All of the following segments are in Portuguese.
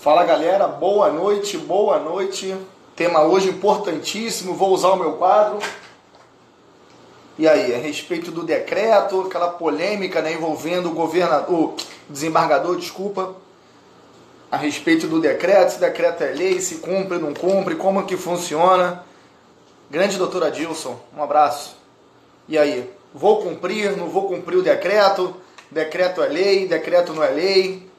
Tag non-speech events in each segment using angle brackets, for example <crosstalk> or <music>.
Fala galera, boa noite, boa noite. Tema hoje importantíssimo, vou usar o meu quadro. E aí, a respeito do decreto, aquela polêmica né, envolvendo o governador, o desembargador, desculpa, a respeito do decreto, se decreto é lei, se cumpre, não cumpre, como que funciona. Grande doutor Adilson, um abraço. E aí, vou cumprir, não vou cumprir o decreto? Decreto é lei, decreto não é lei?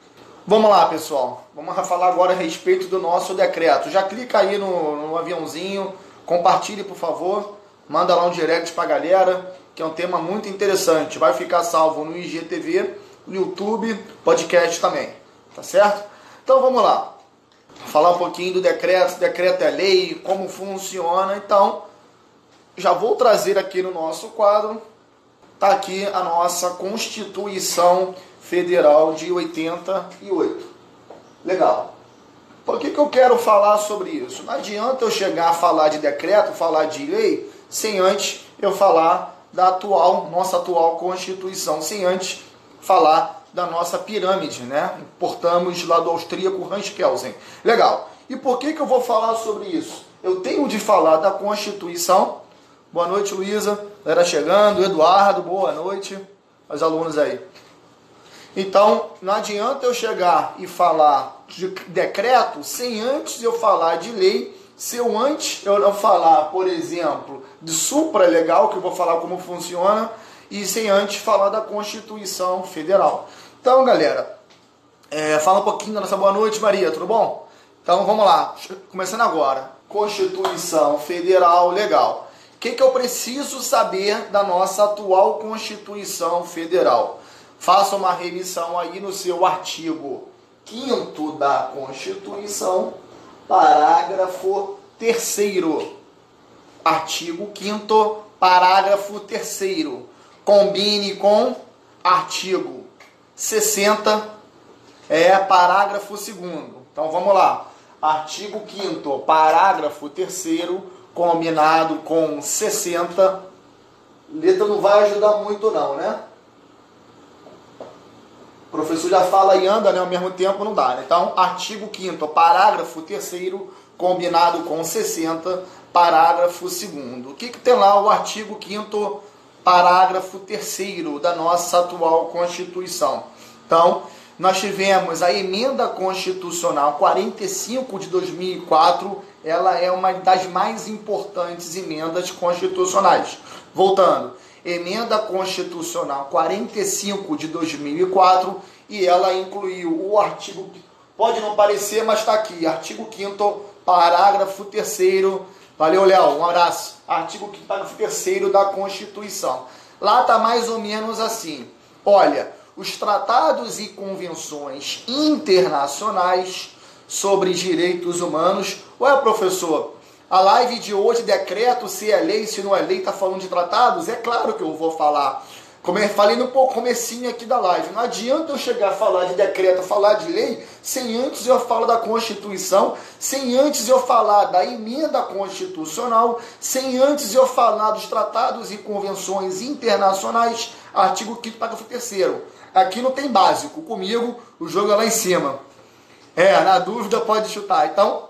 Vamos lá, pessoal. Vamos falar agora a respeito do nosso decreto. Já clica aí no, no aviãozinho, compartilhe, por favor. Manda lá um direct pra galera, que é um tema muito interessante. Vai ficar salvo no IGTV, no YouTube, podcast também. Tá certo? Então vamos lá. Falar um pouquinho do decreto, decreto é lei, como funciona. Então, já vou trazer aqui no nosso quadro. Tá aqui a nossa Constituição Federal de 88. Legal. Por que, que eu quero falar sobre isso? Não adianta eu chegar a falar de decreto, falar de lei, sem antes eu falar da atual, nossa atual Constituição, sem antes falar da nossa pirâmide, né? Importamos lá do austríaco Hans Kelsen. Legal. E por que, que eu vou falar sobre isso? Eu tenho de falar da Constituição. Boa noite, Luísa. Galera chegando. Eduardo, boa noite. Os alunos aí. Então, não adianta eu chegar e falar de decreto sem antes eu falar de lei, se eu antes eu não falar, por exemplo, de supra-legal, que eu vou falar como funciona, e sem antes falar da Constituição Federal. Então, galera, é, fala um pouquinho da nossa boa noite, Maria, tudo bom? Então, vamos lá, começando agora. Constituição Federal, legal. O que, que eu preciso saber da nossa atual Constituição Federal? Faça uma revisão aí no seu artigo 5 da Constituição, parágrafo 3 Artigo 5 parágrafo 3 Combine com artigo 60, é parágrafo 2 Então vamos lá. Artigo 5 parágrafo 3 combinado com 60. Letra não vai ajudar muito não, né? O professor já fala e anda, né? Ao mesmo tempo não dá. Né? Então, artigo 5 parágrafo 3 combinado com 60, parágrafo 2 O que, que tem lá o artigo 5 parágrafo 3 da nossa atual Constituição? Então, nós tivemos a emenda constitucional 45 de 2004, ela é uma das mais importantes emendas constitucionais. Voltando, emenda constitucional 45 de 2004 e ela incluiu o artigo, pode não parecer, mas está aqui, artigo 5 parágrafo 3 valeu Léo, um abraço, artigo 5 parágrafo 3 da Constituição. Lá está mais ou menos assim, olha, os tratados e convenções internacionais sobre direitos humanos, ué professor, a live de hoje, decreto, se é lei, se não é lei, está falando de tratados? É claro que eu vou falar. Como eu falei no comecinho aqui da live, não adianta eu chegar a falar de decreto, falar de lei, sem antes eu falar da Constituição, sem antes eu falar da emenda constitucional, sem antes eu falar dos tratados e convenções internacionais, artigo 5 parágrafo 3 Aqui não tem básico, comigo o jogo é lá em cima. É, na dúvida pode chutar. Então,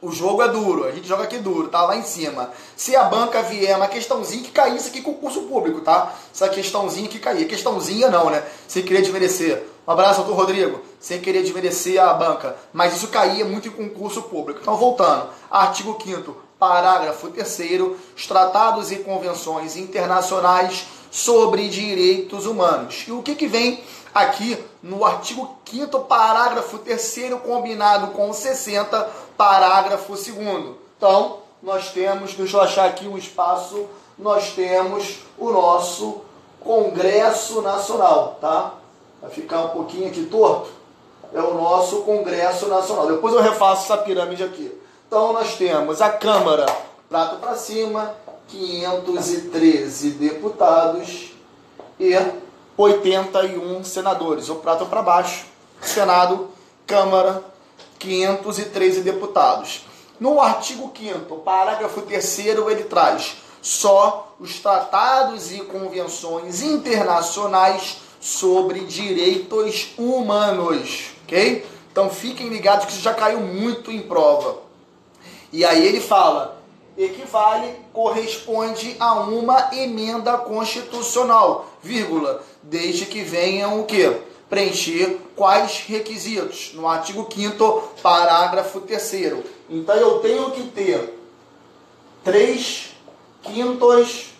o jogo é duro, a gente joga aqui duro, tá lá em cima. Se a banca vier uma questãozinha que caísse aqui concurso público, tá? Essa questãozinha que cair. Questãozinha não, né? Sem querer desmerecer. Um abraço, doutor Rodrigo. Sem querer desmerecer a banca. Mas isso caía muito em concurso público. Então, voltando. Artigo 5 parágrafo 3 os tratados e convenções internacionais sobre direitos humanos. E o que, que vem aqui no artigo 5 parágrafo 3 combinado com 60, parágrafo 2 Então, nós temos, deixa eu achar aqui um espaço, nós temos o nosso Congresso Nacional, tá? Vai ficar um pouquinho aqui torto. É o nosso Congresso Nacional. Depois eu refaço essa pirâmide aqui. Então, nós temos a Câmara, prato para cima, 513 deputados e 81 senadores, o prato para baixo, Senado, Câmara, 513 deputados. No artigo 5 parágrafo 3 ele traz só os tratados e convenções internacionais sobre direitos humanos, ok? Então fiquem ligados que isso já caiu muito em prova. E aí ele fala: equivale, corresponde a uma emenda constitucional, vírgula, desde que venham o quê? Preencher quais requisitos? No artigo 5 parágrafo 3 Então eu tenho que ter 3 quintos,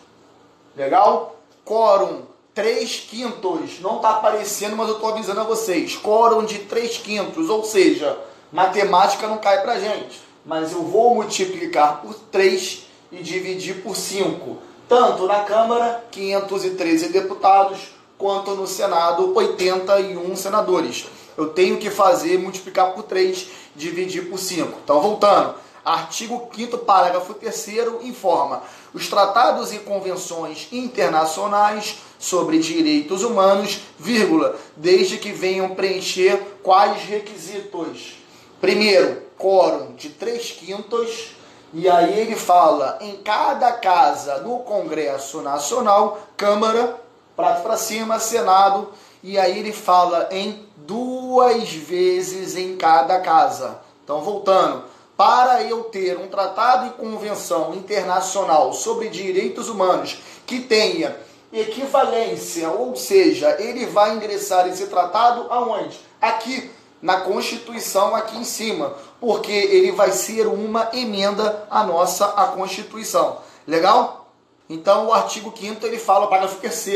legal? Quórum 3 quintos, não está aparecendo, mas eu estou avisando a vocês, quórum de 3 quintos, ou seja, matemática não cai para gente mas eu vou multiplicar por 3 e dividir por 5. Tanto na Câmara, 513 deputados, quanto no Senado, 81 senadores. Eu tenho que fazer multiplicar por 3, dividir por 5. Então, voltando. Artigo 5 parágrafo 3 informa: os tratados e convenções internacionais sobre direitos humanos, vírgula, desde que venham preencher quais requisitos? Primeiro, quórum de três quintos, e aí ele fala em cada casa no Congresso Nacional, Câmara, prato para cima, Senado, e aí ele fala em duas vezes em cada casa. Então, voltando, para eu ter um tratado e convenção internacional sobre direitos humanos que tenha equivalência, ou seja, ele vai ingressar esse tratado aonde? Aqui na Constituição aqui em cima, porque ele vai ser uma emenda à nossa a Constituição. Legal? Então o artigo 5 ele fala, o parágrafo 3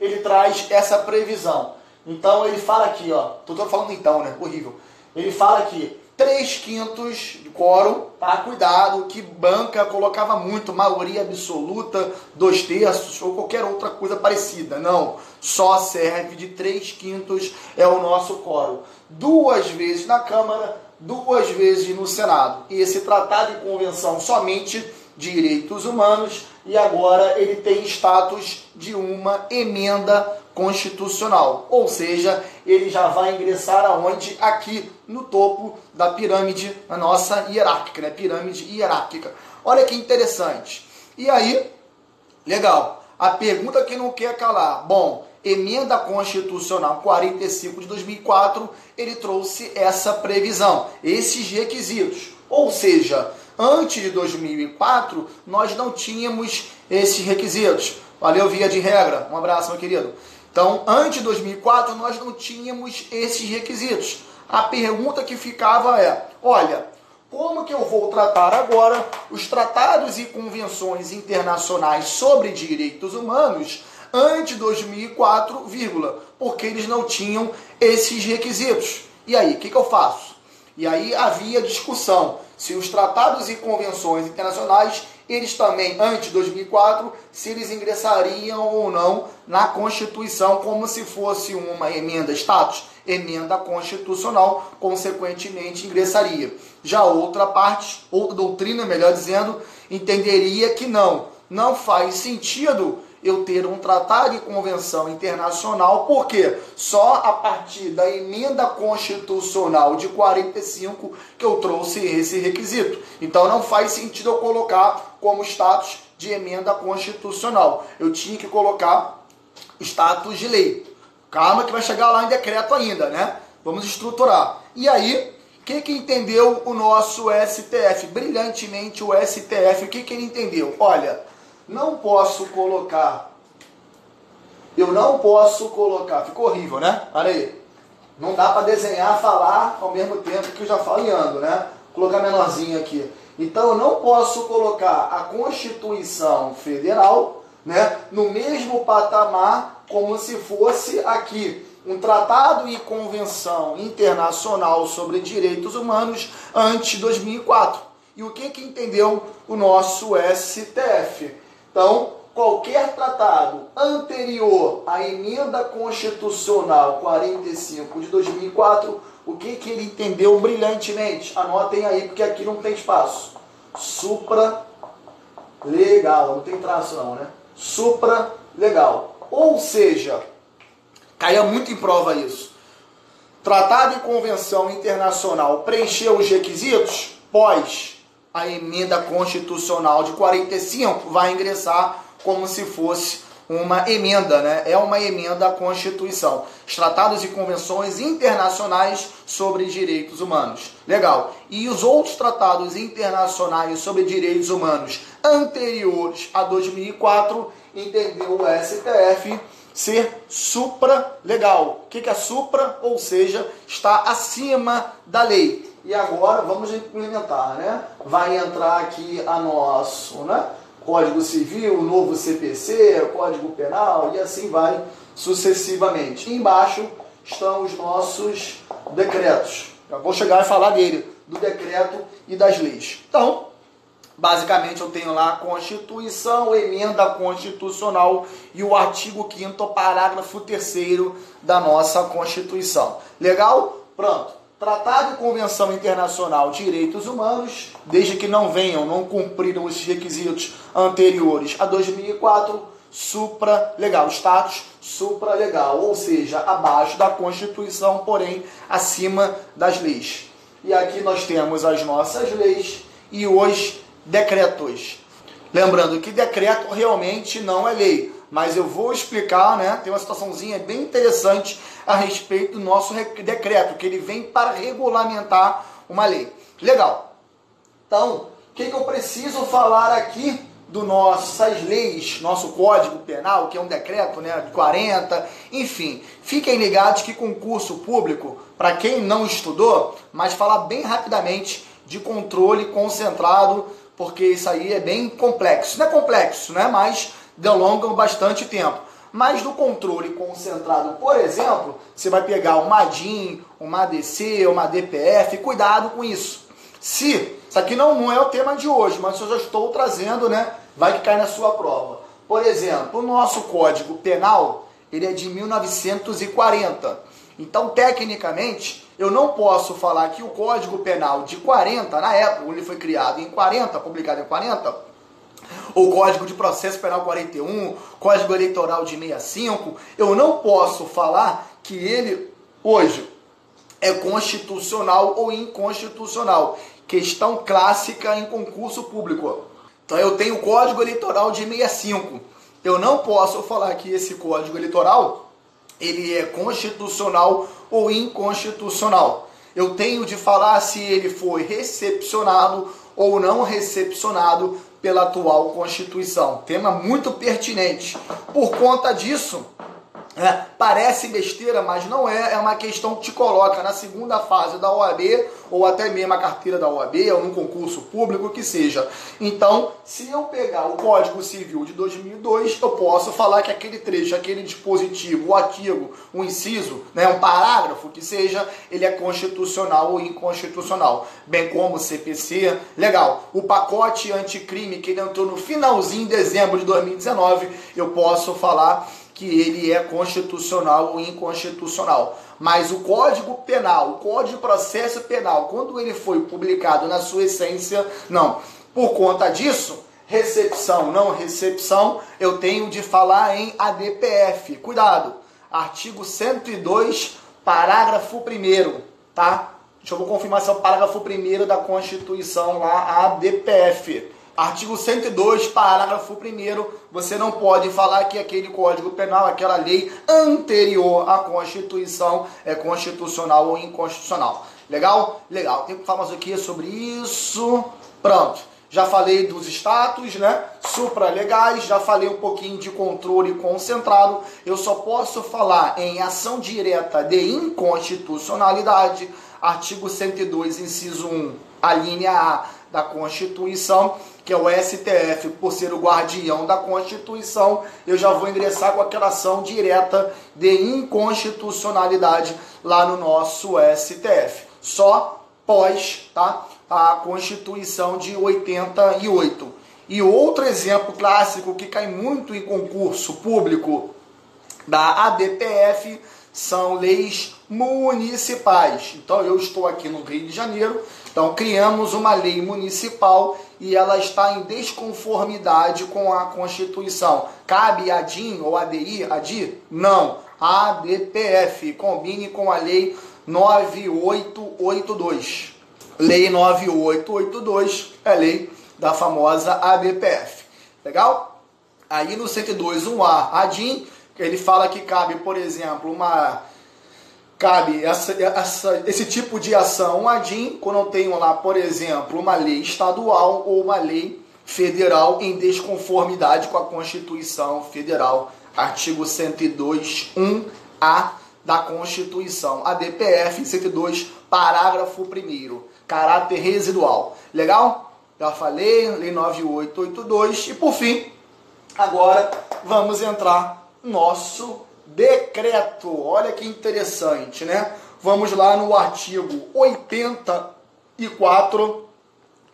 ele traz essa previsão. Então ele fala aqui, ó, tô, tô falando então, né? Horrível. Ele fala aqui, 3 quintos de quórum, tá? Cuidado, que banca colocava muito, maioria absoluta, dois terços ou qualquer outra coisa parecida. Não, só serve de 3 quintos é o nosso quórum. Duas vezes na Câmara, duas vezes no Senado. E esse tratado de convenção somente direitos humanos e agora ele tem status de uma emenda constitucional. Ou seja, ele já vai ingressar aonde? Aqui no topo da pirâmide, a nossa hierárquica, né? Pirâmide hierárquica. Olha que interessante. E aí, legal. A pergunta que não quer calar. Bom, emenda constitucional 45 de 2004, ele trouxe essa previsão, esses requisitos. Ou seja, antes de 2004, nós não tínhamos esses requisitos. Valeu, via de regra. Um abraço, meu querido. Então, antes de 2004, nós não tínhamos esses requisitos. A pergunta que ficava é: olha, como que eu vou tratar agora os tratados e convenções internacionais sobre direitos humanos antes de 2004, vírgula, porque eles não tinham esses requisitos. E aí, o que, que eu faço? E aí havia discussão se os tratados e convenções internacionais, eles também, antes de 2004, se eles ingressariam ou não na Constituição como se fosse uma emenda status, emenda constitucional, consequentemente ingressaria. Já outra parte, outra doutrina, melhor dizendo, entenderia que não, não faz sentido eu ter um tratado de convenção internacional, porque só a partir da emenda constitucional de 45 que eu trouxe esse requisito. Então não faz sentido eu colocar como status de emenda constitucional. Eu tinha que colocar status de lei. Calma que vai chegar lá em decreto ainda, né? Vamos estruturar. E aí, o que, que entendeu o nosso STF? Brilhantemente o STF, o que, que ele entendeu? Olha, não posso colocar. Eu não posso colocar. Ficou horrível, né? Olha aí. Não dá para desenhar, falar ao mesmo tempo que eu já falo ando, né? Vou colocar menorzinho aqui. Então eu não posso colocar a Constituição Federal, né, no mesmo patamar como se fosse aqui um tratado e convenção internacional sobre direitos humanos antes de 2004. E o que que entendeu o nosso STF? Então, qualquer tratado anterior à emenda constitucional 45 de 2004, o que, que ele entendeu brilhantemente? Anotem aí, porque aqui não tem espaço. Supra legal, não tem traço não, né? Supra legal. Ou seja, caia muito em prova isso. Tratado e convenção internacional preencheu os requisitos pós a emenda constitucional de 45 vai ingressar como se fosse uma emenda, né? É uma emenda à Constituição. Os tratados e convenções internacionais sobre direitos humanos. Legal. E os outros tratados internacionais sobre direitos humanos anteriores a 2004, entendeu o STF ser supra-legal. O que é supra? Ou seja, está acima da lei. E agora vamos implementar, né? Vai entrar aqui a nosso, né? Código Civil, novo CPC, Código Penal e assim vai sucessivamente. E embaixo estão os nossos decretos. Eu vou chegar e falar dele, do decreto e das leis. Então, basicamente eu tenho lá a Constituição, emenda constitucional e o artigo 5 parágrafo 3 da nossa Constituição. Legal? Pronto. Tratado Convenção Internacional de Direitos Humanos, desde que não venham, não cumpriram os requisitos anteriores a 2004, supra-legal, status supra-legal, ou seja, abaixo da Constituição, porém acima das leis. E aqui nós temos as nossas leis e os decretos. Lembrando que decreto realmente não é lei, mas eu vou explicar, né? Tem uma situaçãozinha bem interessante a respeito do nosso decreto, que ele vem para regulamentar uma lei. Legal. Então, o que, que eu preciso falar aqui do nossas leis, nosso código penal, que é um decreto né, de 40, enfim. Fiquem ligados que concurso público, para quem não estudou, mas falar bem rapidamente de controle concentrado, porque isso aí é bem complexo. Não é complexo, né? mas delongam bastante tempo. Mas no controle concentrado, por exemplo, você vai pegar uma DIN, uma ADC, uma DPF, cuidado com isso. Se, isso aqui não, não é o tema de hoje, mas eu já estou trazendo, né? Vai que cai na sua prova. Por exemplo, o nosso Código Penal, ele é de 1940. Então, tecnicamente, eu não posso falar que o Código Penal de 40, na época, ele foi criado em 40, publicado em 40, o Código de Processo Penal 41, Código Eleitoral de 65, eu não posso falar que ele hoje é constitucional ou inconstitucional. Questão clássica em concurso público. Então eu tenho o Código Eleitoral de 65. Eu não posso falar que esse Código Eleitoral ele é constitucional ou inconstitucional. Eu tenho de falar se ele foi recepcionado ou não recepcionado pela atual Constituição. Tema muito pertinente. Por conta disso, é, parece besteira, mas não é. É uma questão que te coloca na segunda fase da OAB, ou até mesmo a carteira da OAB, ou num concurso público, que seja. Então, se eu pegar o Código Civil de 2002, eu posso falar que aquele trecho, aquele dispositivo, o artigo, o inciso, né, um parágrafo que seja, ele é constitucional ou inconstitucional. Bem como o CPC, legal. O pacote anticrime que ele entrou no finalzinho de dezembro de 2019, eu posso falar que ele é constitucional ou inconstitucional. Mas o Código Penal, o Código de Processo Penal, quando ele foi publicado na sua essência, não. Por conta disso, recepção, não recepção, eu tenho de falar em ADPF. Cuidado. Artigo 102, parágrafo 1 tá? Deixa eu confirmar se é o parágrafo 1 da Constituição lá, ADPF. Artigo 102, parágrafo 1 você não pode falar que aquele Código Penal, aquela lei anterior à Constituição é constitucional ou inconstitucional. Legal? Legal. Tem que falar mais aqui sobre isso. Pronto. Já falei dos status, né? Supralegais, já falei um pouquinho de controle concentrado. Eu só posso falar em ação direta de inconstitucionalidade. Artigo 102, inciso 1, a linha A da Constituição que é o STF, por ser o guardião da Constituição, eu já vou ingressar com aquela ação direta de inconstitucionalidade lá no nosso STF. Só pós tá, a Constituição de 88. E outro exemplo clássico que cai muito em concurso público da ADPF são leis municipais. Então eu estou aqui no Rio de Janeiro, então criamos uma lei municipal e ela está em desconformidade com a Constituição. Cabe a DIN ou ADI, ADI? Não. ADPF, combine com a lei 9882. Lei 9882 é lei da famosa ADPF. Legal? Aí no 102, 1A, ADIM, ele fala que cabe, por exemplo, uma cabe essa, essa, esse tipo de ação, um ADIM, quando eu tenho lá, por exemplo, uma lei estadual ou uma lei federal em desconformidade com a Constituição Federal, artigo 102, 1A da Constituição, a DPF 102, parágrafo 1 caráter residual. Legal? Já falei, lei 9882 e por fim, agora vamos entrar no nosso decreto. Olha que interessante, né? Vamos lá no artigo 84,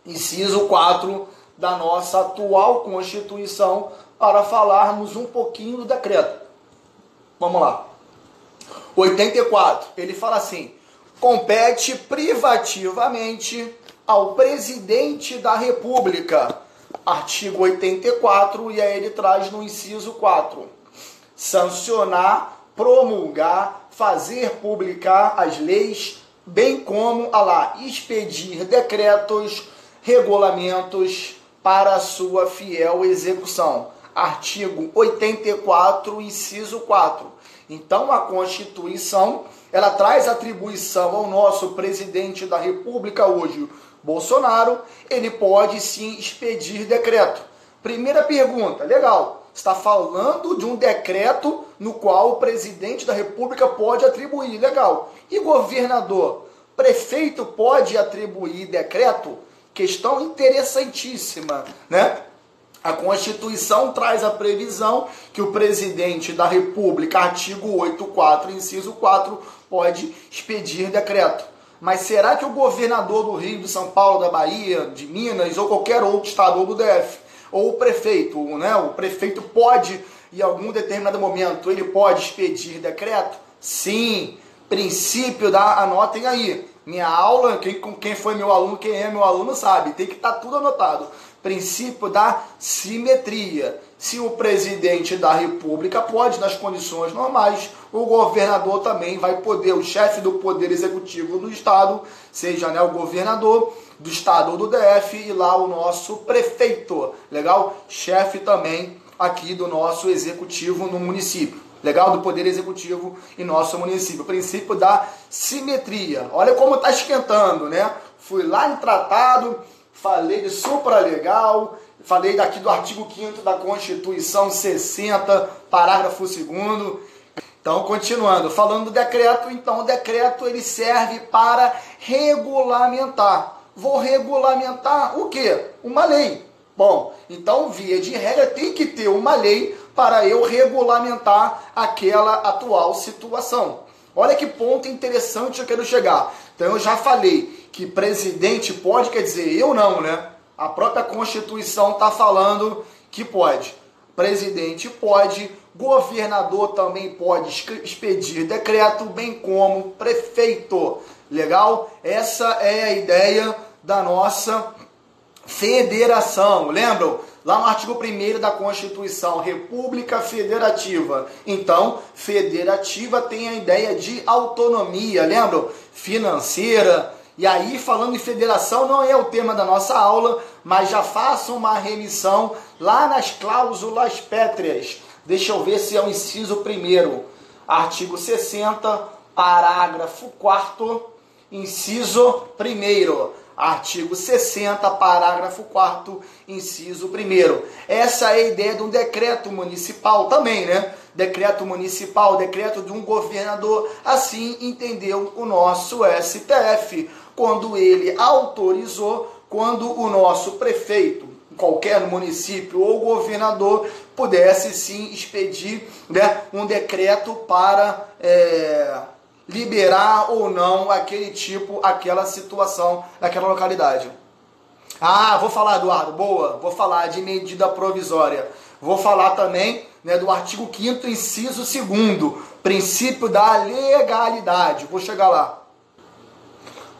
inciso 4 da nossa atual Constituição para falarmos um pouquinho do decreto. Vamos lá. 84, ele fala assim: compete privativamente ao presidente da República. Artigo 84, e aí ele traz no inciso 4 sancionar, promulgar, fazer publicar as leis, bem como a lá expedir decretos, regulamentos para sua fiel execução. Artigo 84, inciso 4. Então a Constituição, ela traz atribuição ao nosso presidente da República hoje, Bolsonaro, ele pode sim expedir decreto. Primeira pergunta, legal está falando de um decreto no qual o presidente da República pode atribuir. Legal. E governador? Prefeito pode atribuir decreto? Questão interessantíssima, né? A Constituição traz a previsão que o presidente da República, artigo 84, inciso 4, pode expedir decreto. Mas será que o governador do Rio, de São Paulo, da Bahia, de Minas ou qualquer outro estado do DF ou o prefeito, né? O prefeito pode, em algum determinado momento, ele pode expedir decreto? Sim. Princípio da anotem aí. Minha aula, quem, quem foi meu aluno, quem é meu aluno sabe, tem que estar tá tudo anotado. Princípio da simetria. Se o presidente da República pode, nas condições normais, o governador também vai poder, o chefe do poder executivo do estado, seja né, o governador, do estado ou do DF e lá o nosso prefeito, legal? Chefe também aqui do nosso executivo no município. Legal? Do poder executivo em nosso município. O princípio da simetria. Olha como está esquentando, né? Fui lá em tratado, falei de supralegal, falei daqui do artigo 5 da Constituição 60, parágrafo 2 então, continuando, falando do decreto, então o decreto ele serve para regulamentar vou regulamentar o quê? Uma lei. Bom, então, via de regra, tem que ter uma lei para eu regulamentar aquela atual situação. Olha que ponto interessante eu quero chegar. Então, eu já falei que presidente pode, quer dizer, eu não, né? A própria Constituição está falando que pode. Presidente pode, governador também pode expedir decreto, bem como prefeito. Legal? Essa é a ideia da nossa federação. Lembram? Lá no artigo 1 da Constituição, República Federativa. Então, federativa tem a ideia de autonomia, lembram? Financeira. E aí, falando em federação, não é o tema da nossa aula, mas já façam uma remissão lá nas cláusulas pétreas. Deixa eu ver se é o inciso primeiro. Artigo 60, parágrafo 4 inciso 1 artigo 60, parágrafo 4 inciso 1 Essa é a ideia de um decreto municipal também, né? Decreto municipal, decreto de um governador, assim entendeu o nosso STF, quando ele autorizou, quando o nosso prefeito, qualquer município ou governador pudesse sim expedir né, um decreto para é, liberar ou não aquele tipo, aquela situação, aquela localidade. Ah, vou falar, Eduardo, boa, vou falar de medida provisória. Vou falar também né, do artigo 5 inciso 2 princípio da legalidade. Vou chegar lá.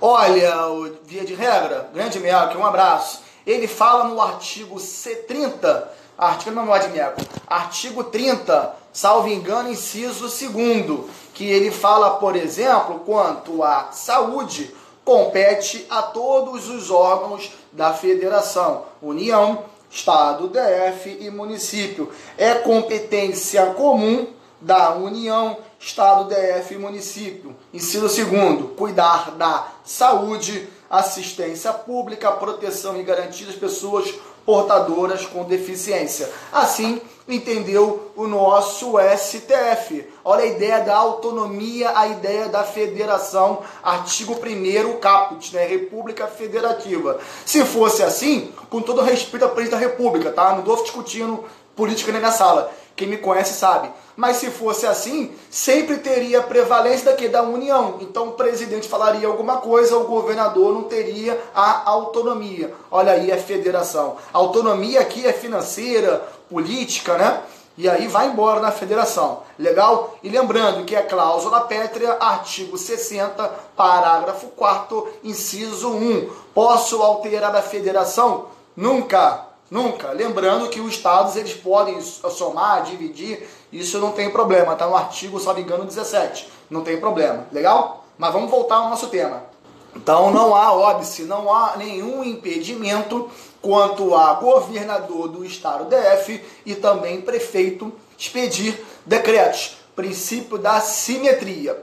Olha, o via de regra, grande Melk, um abraço. Ele fala no artigo C30, artigo não é de artigo 30, salvo engano, inciso 2 que ele fala, por exemplo, quanto à saúde, compete a todos os órgãos da federação, União, Estado, DF e município. É competência comum da União, Estado, DF e município. Inciso segundo, cuidar da saúde, assistência pública, proteção e garantia das pessoas portadoras com deficiência. Assim, entendeu o nosso STF. Olha a ideia da autonomia, a ideia da federação, artigo 1 caput, né? República Federativa. Se fosse assim, com todo respeito ao presidente da República, tá? Não estou discutindo política na sala. Quem me conhece sabe. Mas se fosse assim, sempre teria prevalência daqui da União. Então o presidente falaria alguma coisa, o governador não teria a autonomia. Olha aí a federação. A autonomia aqui é financeira, política, né? E aí vai embora na federação. Legal? E lembrando que é cláusula pétrea, artigo 60, parágrafo 4 inciso 1. Posso alterar a federação? Nunca. Nunca. Lembrando que os estados eles podem somar, dividir, isso não tem problema. Está no artigo, não me engano, 17. Não tem problema. Legal? Mas vamos voltar ao nosso tema. Então não há óbice, não há nenhum impedimento quanto a governador do estado DF e também prefeito expedir decretos. Princípio da simetria.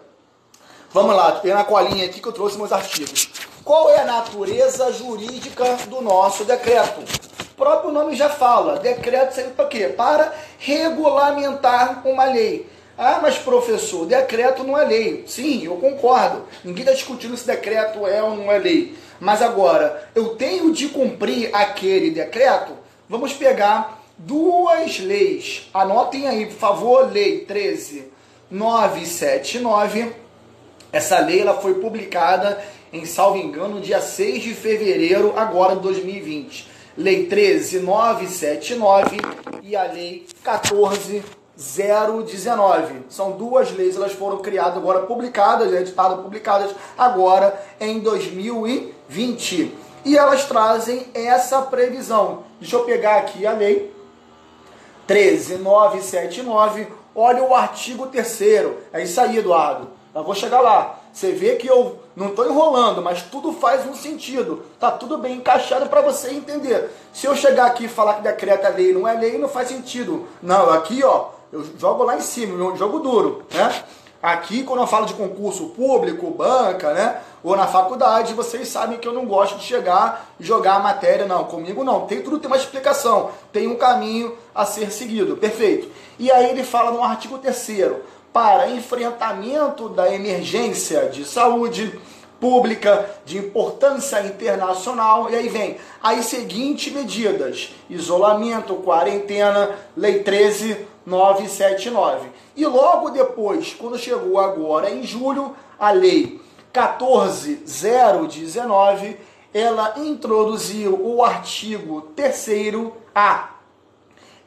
Vamos lá, tem na colinha aqui que eu trouxe meus artigos. Qual é a natureza jurídica do nosso decreto? O próprio nome já fala, decreto serve para quê? Para regulamentar uma lei. Ah, mas professor, decreto não é lei. Sim, eu concordo. Ninguém está discutindo se decreto é ou não é lei. Mas agora, eu tenho de cumprir aquele decreto? Vamos pegar duas leis. Anotem aí, por favor, lei 13979. Essa lei ela foi publicada em salvo engano, dia 6 de fevereiro agora de 2020. Lei 13979 e a Lei 14019. São duas leis, elas foram criadas agora, publicadas, editadas, publicadas agora em 2020. E elas trazem essa previsão. Deixa eu pegar aqui a Lei 13979. Olha o artigo 3 É isso aí, Eduardo. Eu vou chegar lá. Você vê que eu não estou enrolando, mas tudo faz um sentido. Tá tudo bem encaixado para você entender. Se eu chegar aqui e falar que decreto é lei não é lei, não faz sentido. Não, aqui ó, eu jogo lá em cima, eu jogo duro, né? Aqui, quando eu falo de concurso público, banca, né? Ou na faculdade, vocês sabem que eu não gosto de chegar e jogar a matéria, não. Comigo não. Tem tudo tem uma explicação, tem um caminho a ser seguido. Perfeito. E aí ele fala no artigo 3 para enfrentamento da emergência de saúde pública de importância internacional. E aí vem as seguintes medidas: isolamento, quarentena, lei 13979. E logo depois, quando chegou agora em julho, a lei 14019, ela introduziu o artigo 3 A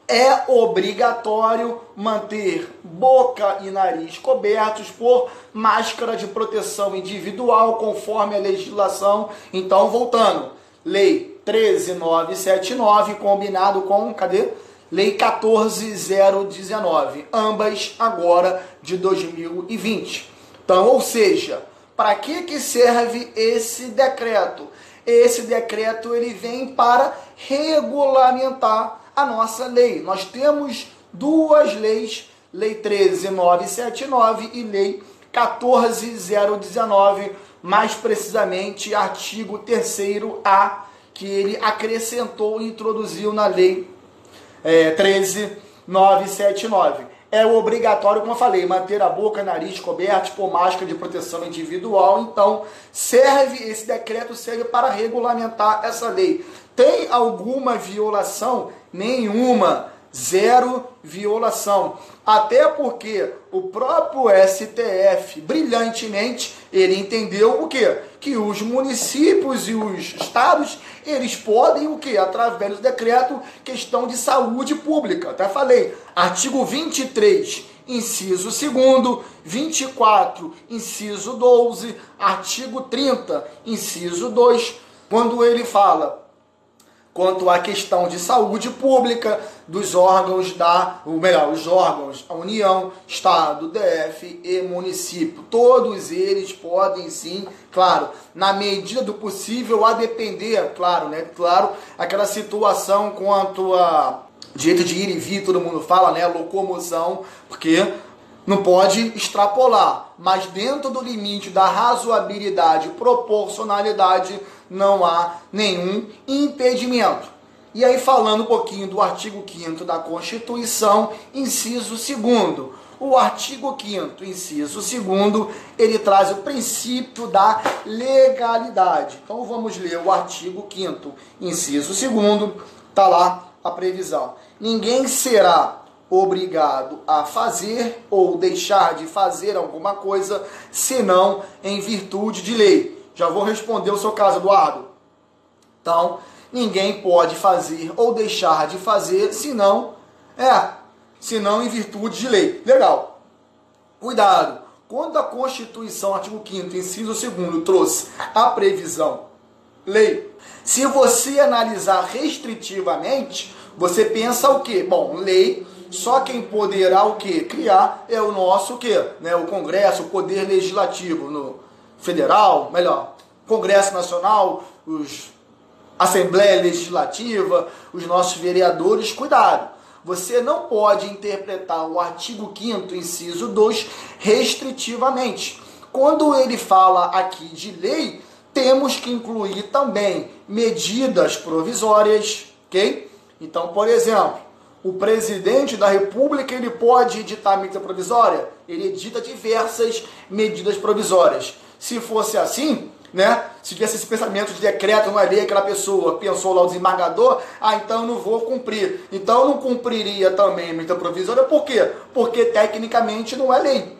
é obrigatório manter boca e nariz cobertos por máscara de proteção individual, conforme a legislação. Então, voltando, Lei 13979, combinado com, cadê? Lei 14019, ambas agora de 2020. Então, ou seja, para que, que serve esse decreto? Esse decreto ele vem para regulamentar a nossa lei. Nós temos duas leis, Lei 13979 e Lei 14019, mais precisamente artigo 3A, que ele acrescentou e introduziu na Lei é, 13979 é obrigatório, como eu falei, manter a boca, nariz coberto por máscara de proteção individual. Então, serve esse decreto serve para regulamentar essa lei. Tem alguma violação? Nenhuma. Zero violação. Até porque o próprio STF, brilhantemente, ele entendeu o quê? Que os municípios e os estados, eles podem o quê? Através do decreto, questão de saúde pública. Até falei, artigo 23, inciso 2 24, inciso 12, artigo 30, inciso 2, quando ele fala quanto à questão de saúde pública dos órgãos da, ou melhor, os órgãos, a União, Estado, DF e município. Todos eles podem sim, claro, na medida do possível, a depender, claro, né? Claro, aquela situação quanto a jeito de ir e vir, todo mundo fala, né? Locomoção, porque não pode extrapolar, mas dentro do limite da razoabilidade, proporcionalidade, não há nenhum impedimento. E aí, falando um pouquinho do artigo 5 da Constituição, inciso 2. O artigo 5 inciso 2 ele traz o princípio da legalidade. Então vamos ler o artigo 5 inciso 2 está lá a previsão. Ninguém será obrigado a fazer ou deixar de fazer alguma coisa, senão em virtude de lei já vou responder o seu caso, Eduardo. Então, ninguém pode fazer ou deixar de fazer, senão, é, senão em virtude de lei. Legal. Cuidado. Quando a Constituição, artigo 5 inciso 2 trouxe a previsão lei, se você analisar restritivamente, você pensa o quê? Bom, lei, só quem poderá o quê? Criar é o nosso o quê? Né? O Congresso, o Poder Legislativo, no, federal, melhor, Congresso Nacional, os Assembleia Legislativa, os nossos vereadores, cuidado. Você não pode interpretar o artigo 5 inciso 2 restritivamente. Quando ele fala aqui de lei, temos que incluir também medidas provisórias, ok? Então, por exemplo, o presidente da República ele pode editar medida provisória? Ele edita diversas medidas provisórias. Se fosse assim, né? Se tivesse esse pensamento de decreto, não é lei, aquela pessoa pensou lá o desembargador, ah, então não vou cumprir. Então não cumpriria também a medida provisória, por quê? Porque tecnicamente não é lei.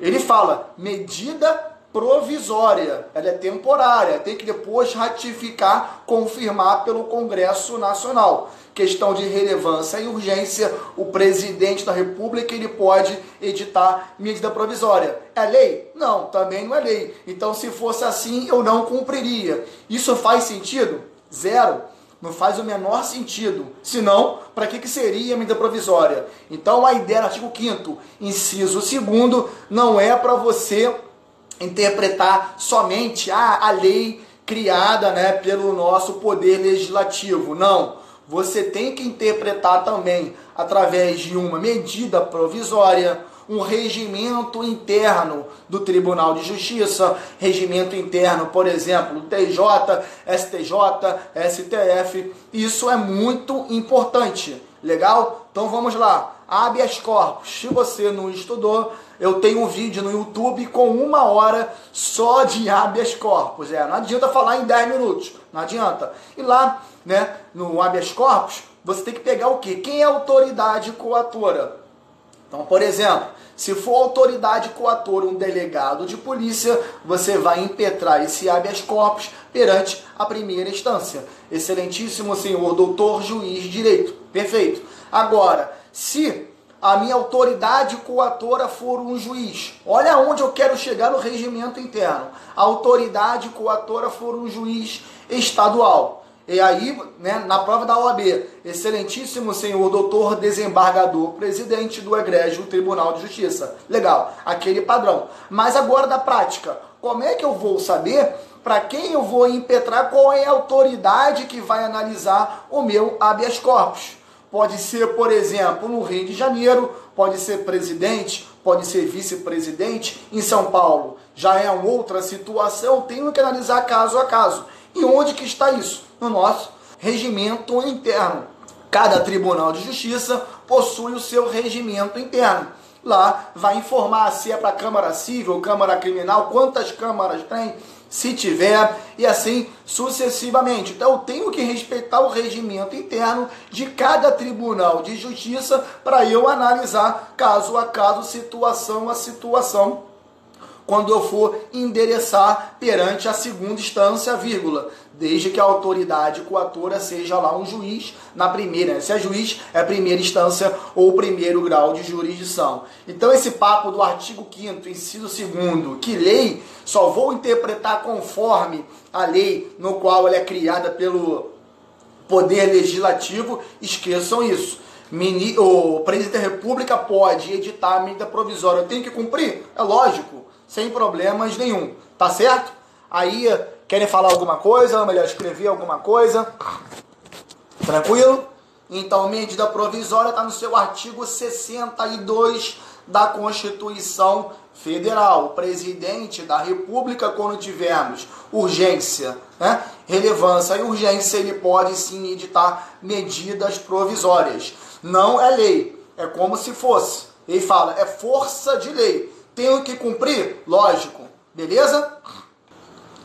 Ele fala medida provisória, ela é temporária, tem que depois ratificar, confirmar pelo Congresso Nacional questão de relevância e urgência, o presidente da República ele pode editar medida provisória. É lei? Não, também não é lei. Então, se fosse assim, eu não cumpriria. Isso faz sentido? Zero. Não faz o menor sentido. Senão, para que, que seria a medida provisória? Então, a ideia do artigo 5 inciso 2 não é para você interpretar somente ah, a lei criada né, pelo nosso poder legislativo. Não você tem que interpretar também através de uma medida provisória, um regimento interno do Tribunal de Justiça, regimento interno, por exemplo, TJ, STJ, STF. Isso é muito importante. Legal? Então vamos lá. Habeas corpus. Se você não estudou, eu tenho um vídeo no YouTube com uma hora só de habeas corpus. É, não adianta falar em 10 minutos. Não adianta. E lá né, no habeas corpus, você tem que pegar o quê? Quem é autoridade coatora? Então, por exemplo, se for autoridade coatora um delegado de polícia, você vai impetrar esse habeas corpus perante a primeira instância. Excelentíssimo senhor doutor juiz de direito. Perfeito. Agora, se a minha autoridade coatora for um juiz, olha onde eu quero chegar no regimento interno. A autoridade coatora for um juiz estadual. E aí, né, na prova da OAB, excelentíssimo senhor doutor desembargador, presidente do Egrégio Tribunal de Justiça. Legal, aquele padrão. Mas agora da prática, como é que eu vou saber para quem eu vou impetrar, qual é a autoridade que vai analisar o meu habeas corpus? Pode ser, por exemplo, no Rio de Janeiro, pode ser presidente, pode ser vice-presidente. Em São Paulo já é uma outra situação, tenho que analisar caso a caso. E onde que está isso? No nosso regimento interno. Cada tribunal de justiça possui o seu regimento interno. Lá vai informar se é para Câmara Civil, Câmara Criminal, quantas câmaras tem, se tiver, e assim sucessivamente. Então eu tenho que respeitar o regimento interno de cada tribunal de justiça para eu analisar caso a caso, situação a situação quando eu for endereçar perante a segunda instância, vírgula, desde que a autoridade coatora seja lá um juiz na primeira. Se é juiz, é primeira instância ou primeiro grau de jurisdição. Então esse papo do artigo 5 inciso 2 que lei só vou interpretar conforme a lei no qual ela é criada pelo Poder Legislativo, esqueçam isso. O presidente da República pode editar a medida provisória. Eu tenho que cumprir? É lógico, sem problemas nenhum. Tá certo? Aí, querem falar alguma coisa? Ou melhor, escrever alguma coisa? Tranquilo? Então, medida provisória está no seu artigo 62 da Constituição Federal. O presidente da República, quando tivermos urgência, né, relevância e urgência, ele pode sim editar medidas provisórias. Não é lei, é como se fosse. Ele fala, é força de lei. Tenho que cumprir? Lógico. Beleza?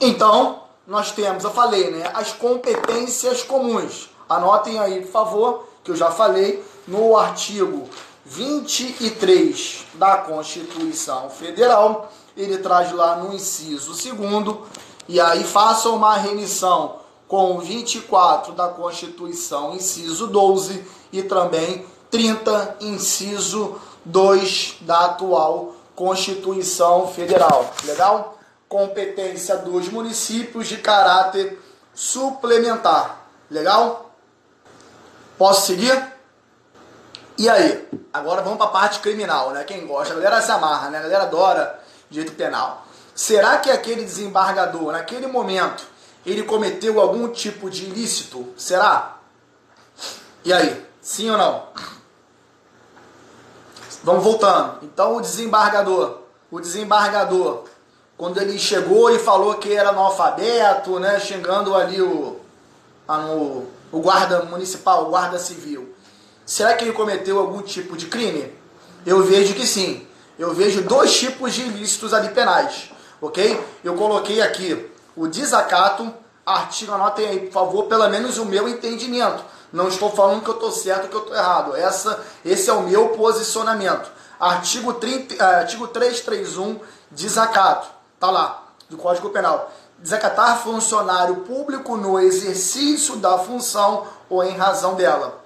Então, nós temos, eu falei, né, as competências comuns. Anotem aí, por favor, que eu já falei no artigo 23 da Constituição Federal. Ele traz lá no inciso segundo e aí façam uma remissão com 24 da Constituição, inciso 12 e também 30, inciso 2 da atual Constituição Federal. Legal? Competência dos municípios de caráter suplementar. Legal? Posso seguir? E aí? Agora vamos para a parte criminal, né? Quem gosta, a galera se amarra, né? A galera adora direito penal. Será que aquele desembargador, naquele momento, ele cometeu algum tipo de ilícito? Será? E aí? Sim ou não? Vamos voltando. Então o desembargador, o desembargador, quando ele chegou e falou que era analfabeto, né, xingando ali o, a, no, o guarda municipal, o guarda civil, será que ele cometeu algum tipo de crime? Eu vejo que sim. Eu vejo dois tipos de ilícitos ali penais, ok? Eu coloquei aqui o desacato, artigo, anotem aí, por favor, pelo menos o meu entendimento. Não estou falando que eu estou certo ou que eu estou errado. Essa, esse é o meu posicionamento. Artigo, 30, eh, artigo 331, desacato. Tá lá, do Código Penal desacatar funcionário público no exercício da função ou em razão dela.